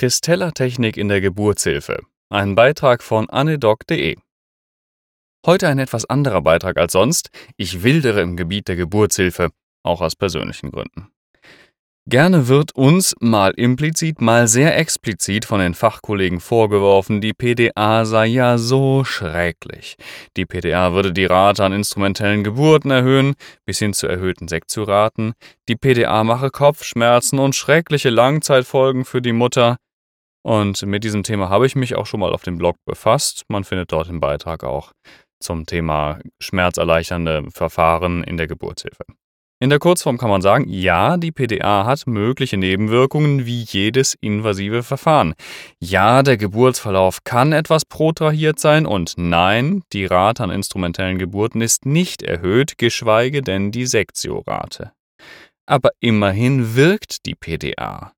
Christella-Technik in der Geburtshilfe. Ein Beitrag von anedoc.de. Heute ein etwas anderer Beitrag als sonst. Ich wildere im Gebiet der Geburtshilfe, auch aus persönlichen Gründen. Gerne wird uns mal implizit, mal sehr explizit von den Fachkollegen vorgeworfen, die PDA sei ja so schrecklich. Die PDA würde die Rate an instrumentellen Geburten erhöhen, bis hin zu erhöhten Sektioraten. Die PDA mache Kopfschmerzen und schreckliche Langzeitfolgen für die Mutter. Und mit diesem Thema habe ich mich auch schon mal auf dem Blog befasst. Man findet dort den Beitrag auch zum Thema schmerzerleichternde Verfahren in der Geburtshilfe. In der Kurzform kann man sagen, ja, die PDA hat mögliche Nebenwirkungen wie jedes invasive Verfahren. Ja, der Geburtsverlauf kann etwas protrahiert sein und nein, die Rate an instrumentellen Geburten ist nicht erhöht, geschweige denn die Sektiorate. Aber immerhin wirkt die PDA.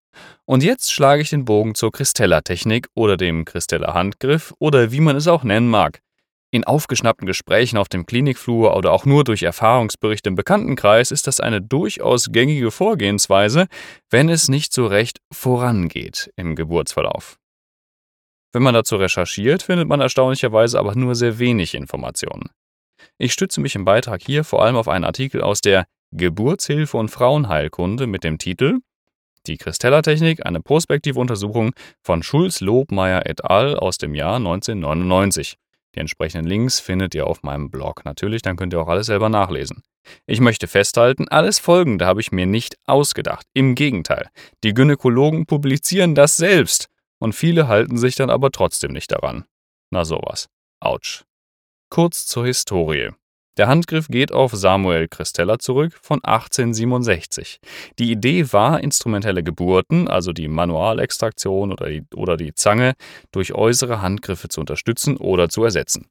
Und jetzt schlage ich den Bogen zur Christella-Technik oder dem Christella-Handgriff oder wie man es auch nennen mag. In aufgeschnappten Gesprächen auf dem Klinikflur oder auch nur durch Erfahrungsberichte im Bekanntenkreis ist das eine durchaus gängige Vorgehensweise, wenn es nicht so recht vorangeht im Geburtsverlauf. Wenn man dazu recherchiert, findet man erstaunlicherweise aber nur sehr wenig Informationen. Ich stütze mich im Beitrag hier vor allem auf einen Artikel aus der Geburtshilfe und Frauenheilkunde mit dem Titel Die Christella-Technik, eine prospektive Untersuchung von Schulz-Lobmeier et al. aus dem Jahr 1999. Die entsprechenden Links findet ihr auf meinem Blog natürlich, dann könnt ihr auch alles selber nachlesen. Ich möchte festhalten, alles Folgende habe ich mir nicht ausgedacht. Im Gegenteil, die Gynäkologen publizieren das selbst und viele halten sich dann aber trotzdem nicht daran. Na sowas. Autsch. Kurz zur Historie. Der Handgriff geht auf Samuel Christella zurück von 1867. Die Idee war, instrumentelle Geburten, also die Manualextraktion oder die, oder die Zange, durch äußere Handgriffe zu unterstützen oder zu ersetzen.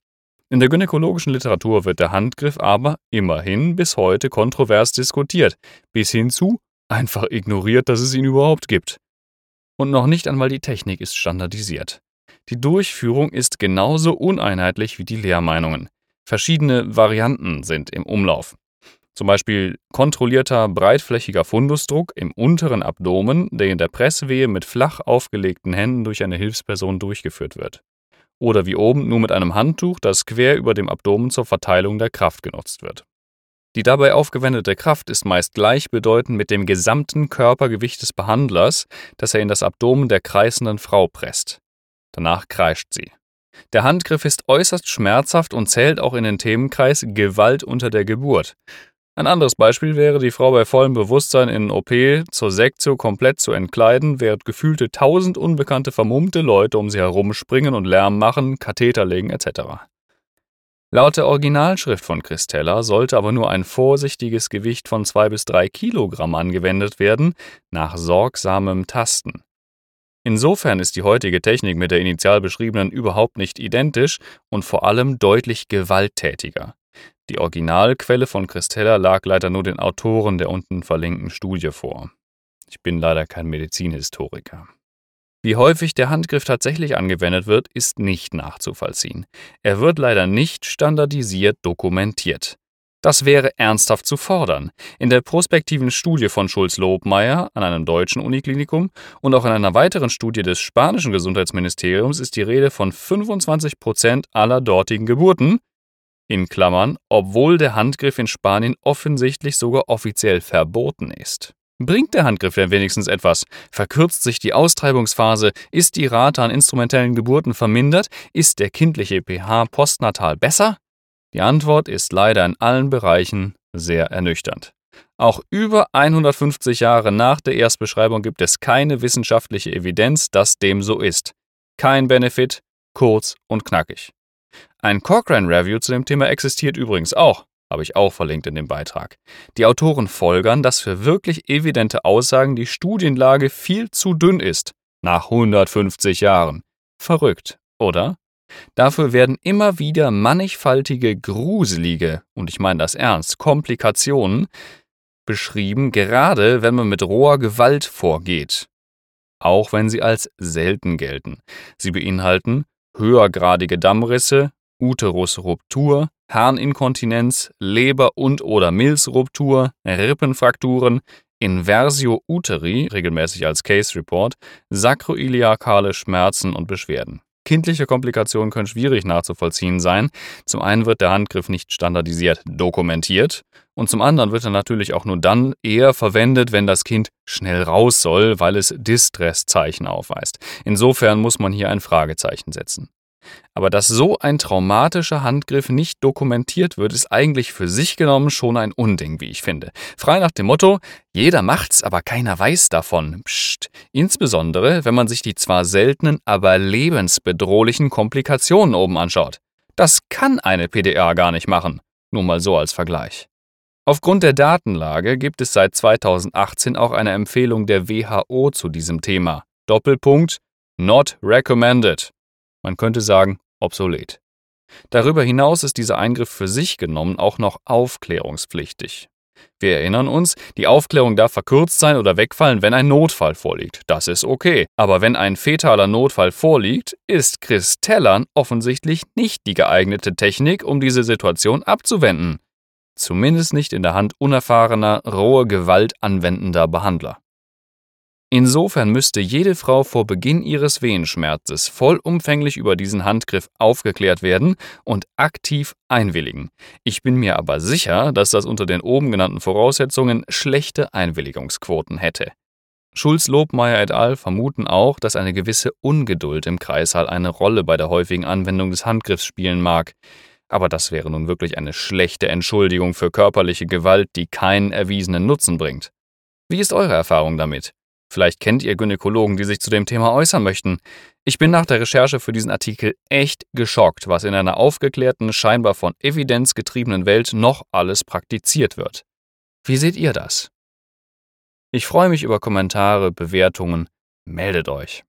In der gynäkologischen Literatur wird der Handgriff aber immerhin bis heute kontrovers diskutiert, bis hin zu einfach ignoriert, dass es ihn überhaupt gibt. Und noch nicht einmal die Technik ist standardisiert. Die Durchführung ist genauso uneinheitlich wie die Lehrmeinungen. Verschiedene Varianten sind im Umlauf. Zum Beispiel kontrollierter breitflächiger Fundusdruck im unteren Abdomen, der in der Presswehe mit flach aufgelegten Händen durch eine Hilfsperson durchgeführt wird. Oder wie oben nur mit einem Handtuch, das quer über dem Abdomen zur Verteilung der Kraft genutzt wird. Die dabei aufgewendete Kraft ist meist gleichbedeutend mit dem gesamten Körpergewicht des Behandlers, das er in das Abdomen der kreisenden Frau presst. Danach kreischt sie. Der Handgriff ist äußerst schmerzhaft und zählt auch in den Themenkreis Gewalt unter der Geburt. Ein anderes Beispiel wäre, die Frau bei vollem Bewusstsein in OP zur Sektio komplett zu entkleiden, während gefühlte tausend unbekannte vermummte Leute um sie herumspringen und Lärm machen, Katheter legen etc. Laut der Originalschrift von Christella sollte aber nur ein vorsichtiges Gewicht von zwei bis drei Kilogramm angewendet werden, nach sorgsamem Tasten. Insofern ist die heutige Technik mit der initial beschriebenen überhaupt nicht identisch und vor allem deutlich gewalttätiger. Die Originalquelle von Christella lag leider nur den Autoren der unten verlinkten Studie vor. Ich bin leider kein Medizinhistoriker. Wie häufig der Handgriff tatsächlich angewendet wird, ist nicht nachzuvollziehen. Er wird leider nicht standardisiert dokumentiert. Das wäre ernsthaft zu fordern. In der prospektiven Studie von Schulz-Lobmeier an einem deutschen Uniklinikum und auch in einer weiteren Studie des spanischen Gesundheitsministeriums ist die Rede von 25 Prozent aller dortigen Geburten, in Klammern, obwohl der Handgriff in Spanien offensichtlich sogar offiziell verboten ist. Bringt der Handgriff denn wenigstens etwas? Verkürzt sich die Austreibungsphase? Ist die Rate an instrumentellen Geburten vermindert? Ist der kindliche pH postnatal besser? Die Antwort ist leider in allen Bereichen sehr ernüchternd. Auch über 150 Jahre nach der Erstbeschreibung gibt es keine wissenschaftliche Evidenz, dass dem so ist. Kein Benefit, kurz und knackig. Ein Cochrane Review zu dem Thema existiert übrigens auch, habe ich auch verlinkt in dem Beitrag. Die Autoren folgern, dass für wirklich evidente Aussagen die Studienlage viel zu dünn ist, nach 150 Jahren. Verrückt, oder? Dafür werden immer wieder mannigfaltige, gruselige, und ich meine das ernst, Komplikationen beschrieben, gerade wenn man mit roher Gewalt vorgeht. Auch wenn sie als selten gelten. Sie beinhalten höhergradige Dammrisse, Uterusruptur, Harninkontinenz, Leber- und oder Milzruptur, Rippenfrakturen, Inversio uteri, regelmäßig als Case Report, sakroiliakale Schmerzen und Beschwerden. Kindliche Komplikationen können schwierig nachzuvollziehen sein. Zum einen wird der Handgriff nicht standardisiert dokumentiert und zum anderen wird er natürlich auch nur dann eher verwendet, wenn das Kind schnell raus soll, weil es Distress-Zeichen aufweist. Insofern muss man hier ein Fragezeichen setzen. Aber dass so ein traumatischer Handgriff nicht dokumentiert wird, ist eigentlich für sich genommen schon ein Unding, wie ich finde. Frei nach dem Motto, jeder macht's, aber keiner weiß davon. Psst. Insbesondere, wenn man sich die zwar seltenen, aber lebensbedrohlichen Komplikationen oben anschaut. Das kann eine PDA gar nicht machen. Nur mal so als Vergleich. Aufgrund der Datenlage gibt es seit 2018 auch eine Empfehlung der WHO zu diesem Thema. Doppelpunkt Not recommended. Man könnte sagen, obsolet. Darüber hinaus ist dieser Eingriff für sich genommen auch noch aufklärungspflichtig. Wir erinnern uns, die Aufklärung darf verkürzt sein oder wegfallen, wenn ein Notfall vorliegt. Das ist okay. Aber wenn ein fetaler Notfall vorliegt, ist Kristellern offensichtlich nicht die geeignete Technik, um diese Situation abzuwenden. Zumindest nicht in der Hand unerfahrener, rohe Gewalt anwendender Behandler. Insofern müsste jede Frau vor Beginn ihres Wehenschmerzes vollumfänglich über diesen Handgriff aufgeklärt werden und aktiv einwilligen. Ich bin mir aber sicher, dass das unter den oben genannten Voraussetzungen schlechte Einwilligungsquoten hätte. Schulz, Lobmeier et al. vermuten auch, dass eine gewisse Ungeduld im Kreissaal eine Rolle bei der häufigen Anwendung des Handgriffs spielen mag. Aber das wäre nun wirklich eine schlechte Entschuldigung für körperliche Gewalt, die keinen erwiesenen Nutzen bringt. Wie ist eure Erfahrung damit? Vielleicht kennt ihr Gynäkologen, die sich zu dem Thema äußern möchten. Ich bin nach der Recherche für diesen Artikel echt geschockt, was in einer aufgeklärten, scheinbar von Evidenz getriebenen Welt noch alles praktiziert wird. Wie seht ihr das? Ich freue mich über Kommentare, Bewertungen. Meldet euch.